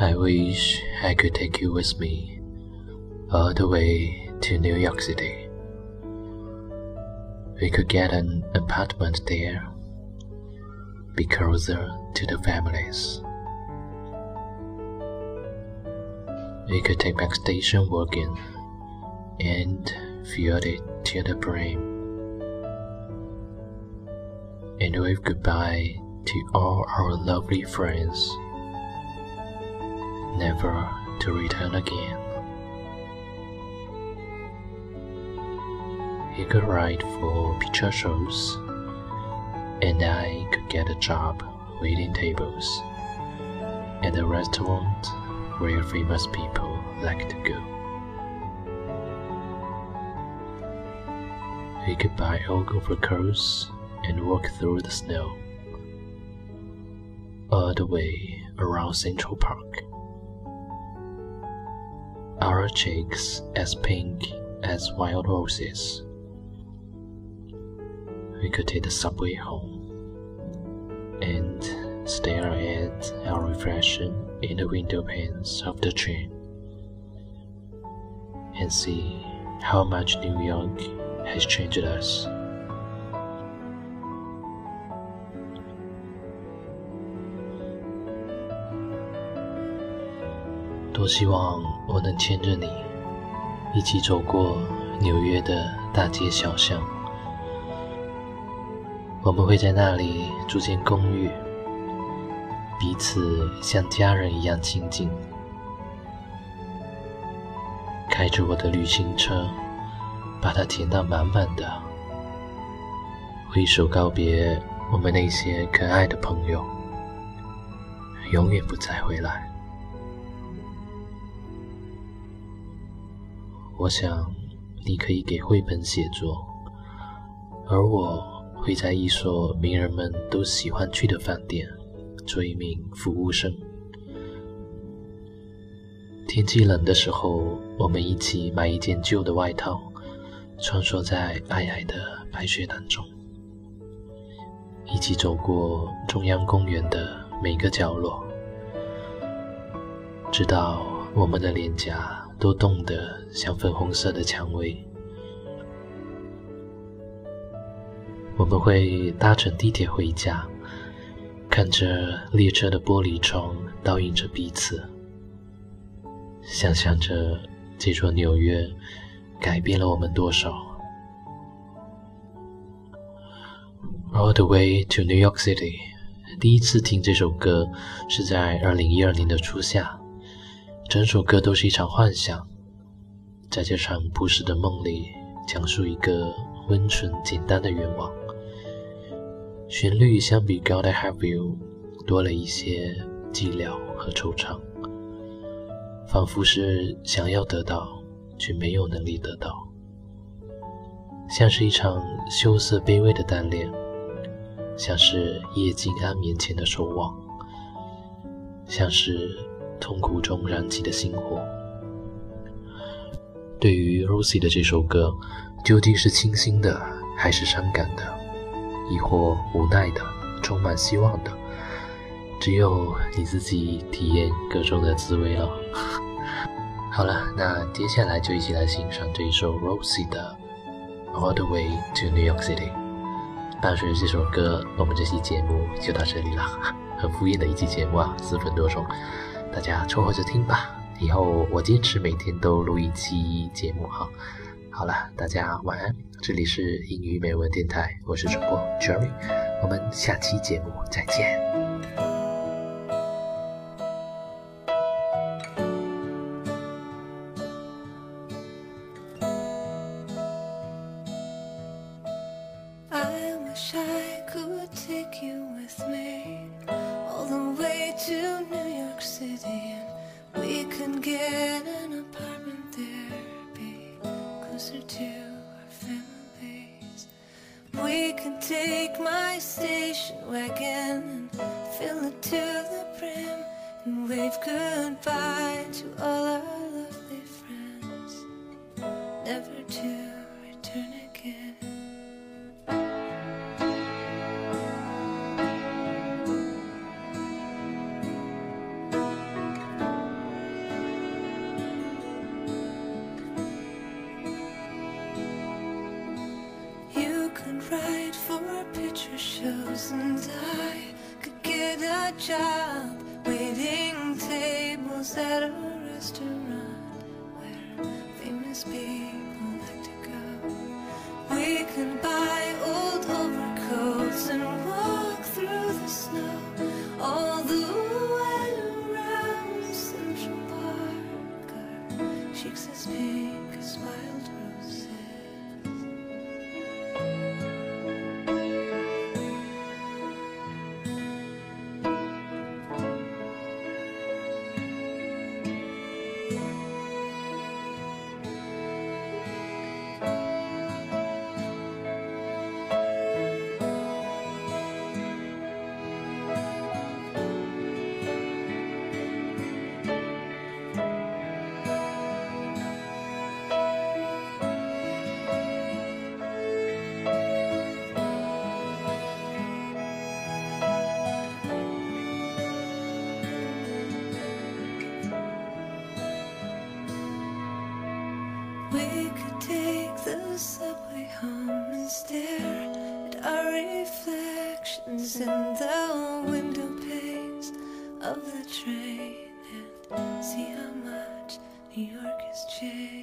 I wish I could take you with me all the way to New York City. We could get an apartment there, be closer to the families. We could take back station wagon and fill it to the brim and wave goodbye to all our lovely friends, never to return again. He could write for picture shows, and I could get a job waiting tables at a restaurant where famous people like to go. We could buy old overcoats and walk through the snow all the way around Central Park. Our cheeks as pink as wild roses. We could take the subway home and stare at our reflection in the window panes of the train and see how much New York has changed us. 多希望我能牵着你，一起走过纽约的大街小巷。我们会在那里住进公寓，彼此像家人一样亲近。开着我的旅行车，把它填到满满的，挥手告别我们那些可爱的朋友，永远不再回来。我想，你可以给绘本写作，而我会在一所名人们都喜欢去的饭店做一名服务生。天气冷的时候，我们一起买一件旧的外套，穿梭在皑皑的白雪当中，一起走过中央公园的每个角落，直到我们的脸颊。都冻得像粉红色的蔷薇。我们会搭乘地铁回家，看着列车的玻璃窗倒映着彼此，想象着这座纽约改变了我们多少。All the way to New York City，第一次听这首歌是在二零一二年的初夏。整首歌都是一场幻想，在这场不实的梦里，讲述一个温存简单的愿望。旋律相比《God I Have You》多了一些寂寥和惆怅，仿佛是想要得到却没有能力得到，像是一场羞涩卑微的单恋，像是夜静安眠前的守望，像是。痛苦中燃起的星火。对于 Rosie 的这首歌，究竟是清新的，还是伤感的，亦或无奈的，充满希望的？只有你自己体验歌中的滋味了。好了，那接下来就一起来欣赏这一首 Rosie 的《All the Way to New York City》。伴随着这首歌，我们这期节目就到这里了。很敷衍的一期节目啊，四分多钟。大家凑合着听吧，以后我坚持每天都录一期节目哈。好了，大家晚安，这里是英语美文电台，我是主播 Jerry，我们下期节目再见。Take my station wagon and fill it to the brim and wave goodbye to all our and I could get a job waiting tables at a restaurant where famous people like to go. We could buy We could take the subway home and stare at our reflections in the window panes of the train and see how much New York has changed.